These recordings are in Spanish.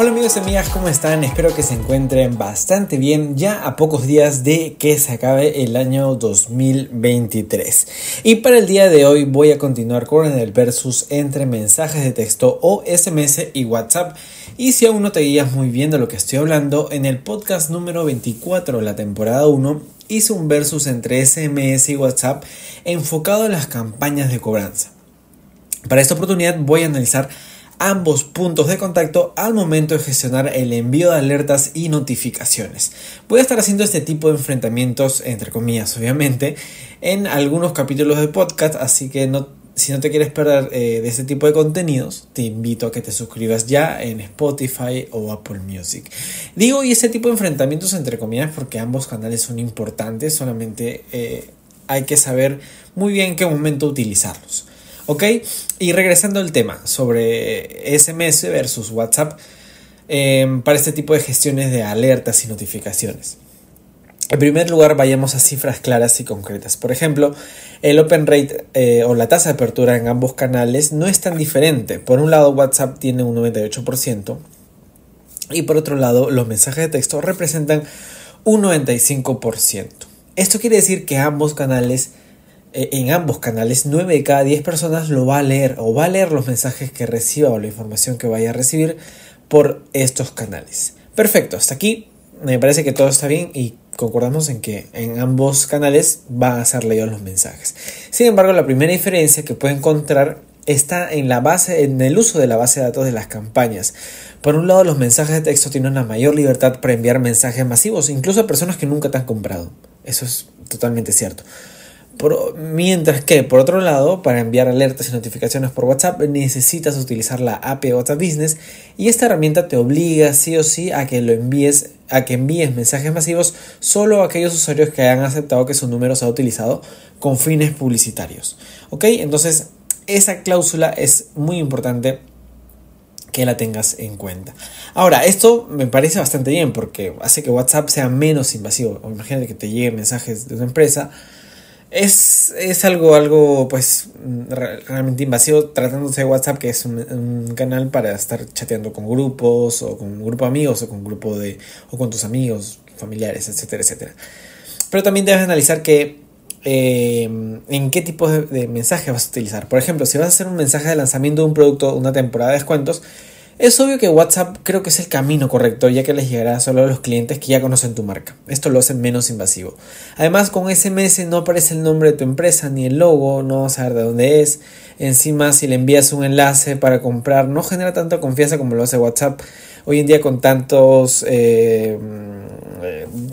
Hola amigos y amigas, ¿cómo están? Espero que se encuentren bastante bien ya a pocos días de que se acabe el año 2023. Y para el día de hoy voy a continuar con el versus entre mensajes de texto o SMS y WhatsApp. Y si aún no te guías muy bien de lo que estoy hablando, en el podcast número 24 de la temporada 1 hice un versus entre SMS y WhatsApp enfocado en las campañas de cobranza. Para esta oportunidad voy a analizar ambos puntos de contacto al momento de gestionar el envío de alertas y notificaciones. Voy a estar haciendo este tipo de enfrentamientos, entre comillas, obviamente, en algunos capítulos de podcast, así que no, si no te quieres perder eh, de este tipo de contenidos, te invito a que te suscribas ya en Spotify o Apple Music. Digo, y este tipo de enfrentamientos, entre comillas, porque ambos canales son importantes, solamente eh, hay que saber muy bien en qué momento utilizarlos. ¿Ok? Y regresando al tema sobre SMS versus WhatsApp em, para este tipo de gestiones de alertas y notificaciones. En primer lugar, vayamos a cifras claras y concretas. Por ejemplo, el open rate eh, o la tasa de apertura en ambos canales no es tan diferente. Por un lado, WhatsApp tiene un 98% y por otro lado, los mensajes de texto representan un 95%. Esto quiere decir que ambos canales en ambos canales, 9 de cada 10 personas lo va a leer o va a leer los mensajes que reciba o la información que vaya a recibir por estos canales. Perfecto, hasta aquí me parece que todo está bien y concordamos en que en ambos canales van a ser leídos los mensajes. Sin embargo, la primera diferencia que puede encontrar está en la base, en el uso de la base de datos de las campañas. Por un lado, los mensajes de texto tienen una mayor libertad para enviar mensajes masivos, incluso a personas que nunca te han comprado. Eso es totalmente cierto mientras que, por otro lado, para enviar alertas y notificaciones por WhatsApp necesitas utilizar la API WhatsApp Business y esta herramienta te obliga sí o sí a que lo envíes a que envíes mensajes masivos solo a aquellos usuarios que hayan aceptado que su número se ha utilizado con fines publicitarios. ¿Ok? Entonces, esa cláusula es muy importante que la tengas en cuenta. Ahora, esto me parece bastante bien porque hace que WhatsApp sea menos invasivo. Imagínate que te lleguen mensajes de una empresa es, es algo, algo pues realmente invasivo tratándose de WhatsApp, que es un, canal para estar chateando con grupos o con un grupo de amigos o con grupo de o con tus amigos, familiares, etcétera, etcétera. Pero también debes analizar que eh, en qué tipo de mensaje vas a utilizar. Por ejemplo, si vas a hacer un mensaje de lanzamiento de un producto, una temporada de descuentos, es obvio que WhatsApp creo que es el camino correcto, ya que les llegará solo a los clientes que ya conocen tu marca. Esto lo hace menos invasivo. Además, con SMS no aparece el nombre de tu empresa ni el logo, no vas a saber de dónde es. Encima, si le envías un enlace para comprar, no genera tanta confianza como lo hace WhatsApp. Hoy en día, con tantos, eh,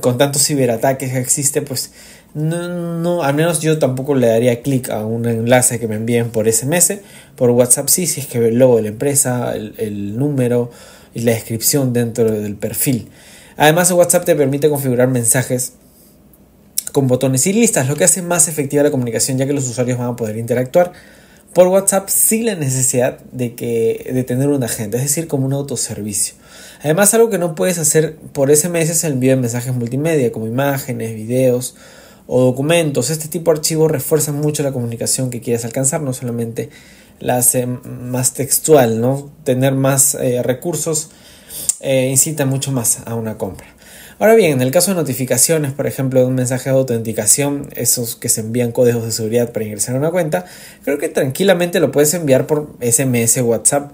con tantos ciberataques que existe, pues no, no, al menos yo tampoco le daría clic a un enlace que me envíen por SMS. Por WhatsApp sí, si es que el logo de la empresa, el, número y la descripción dentro del perfil. Además, WhatsApp te permite configurar mensajes con botones y listas, lo que hace más efectiva la comunicación ya que los usuarios van a poder interactuar por WhatsApp sin la necesidad de, que, de tener un agente, es decir, como un autoservicio. Además, algo que no puedes hacer por SMS es el envío de mensajes multimedia, como imágenes, videos o documentos. Este tipo de archivos refuerzan mucho la comunicación que quieres alcanzar, no solamente la hace más textual, ¿no? Tener más eh, recursos eh, incita mucho más a una compra. Ahora bien, en el caso de notificaciones, por ejemplo, de un mensaje de autenticación, esos que se envían códigos de seguridad para ingresar a una cuenta, creo que tranquilamente lo puedes enviar por SMS WhatsApp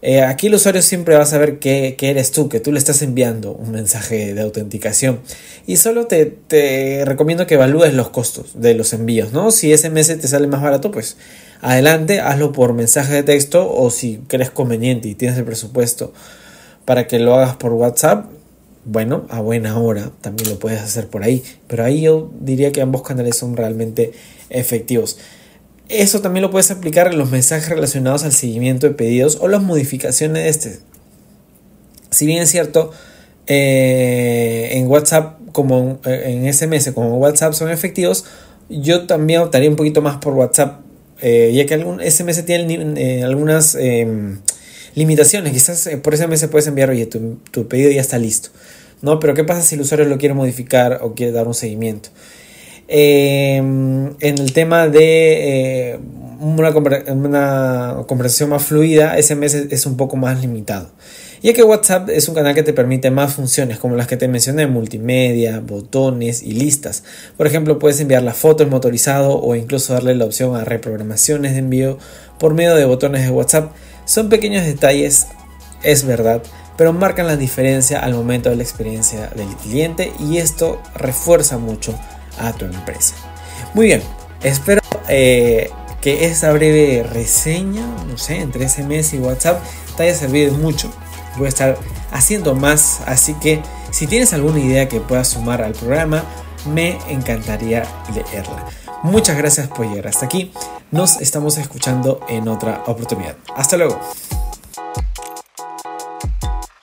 eh, aquí el usuario siempre va a saber que, eres tú, que tú le estás enviando un mensaje de autenticación. Y solo te, recomiendo que evalúes los costos de los envíos, ¿no? Si SMS te sale más barato, pues adelante, hazlo por mensaje de texto o si crees conveniente y tienes el presupuesto para que lo hagas por WhatsApp, bueno, a buena hora también lo puedes hacer por ahí. Pero ahí yo diría que ambos canales son realmente efectivos. Eso también lo puedes aplicar en los mensajes relacionados al seguimiento de pedidos o las modificaciones de este. Si bien es cierto, eh, en WhatsApp como en SMS como WhatsApp son efectivos, yo también optaría un poquito más por WhatsApp, eh, ya que algún SMS tiene eh, algunas em, limitaciones. Quizás eh, por SMS puedes enviar, oye, tu, tu pedido ya está listo. ¿no? Pero ¿qué pasa si el usuario lo quiere modificar o quiere dar un seguimiento? Eh, en el tema de eh, una, conversación más fluida, SMS es un poco más limitado. Ya que WhatsApp es un canal que te permite más funciones como las que te mencioné, multimedia, botones y listas. Por ejemplo, puedes enviar la foto, el motorizado o incluso darle la opción a reprogramaciones de envío por medio de botones de WhatsApp. Son pequeños detalles, es verdad, pero marcan la diferencia al momento de la experiencia del cliente y esto refuerza mucho a tu empresa. Muy bien, espero eh, que esta breve reseña, no sé, entre SMS y WhatsApp te haya servido mucho. Voy a estar haciendo más, así que si tienes alguna idea que puedas sumar al programa, me encantaría leerla. Muchas gracias por llegar hasta aquí. Nos estamos escuchando en otra oportunidad. Hasta luego.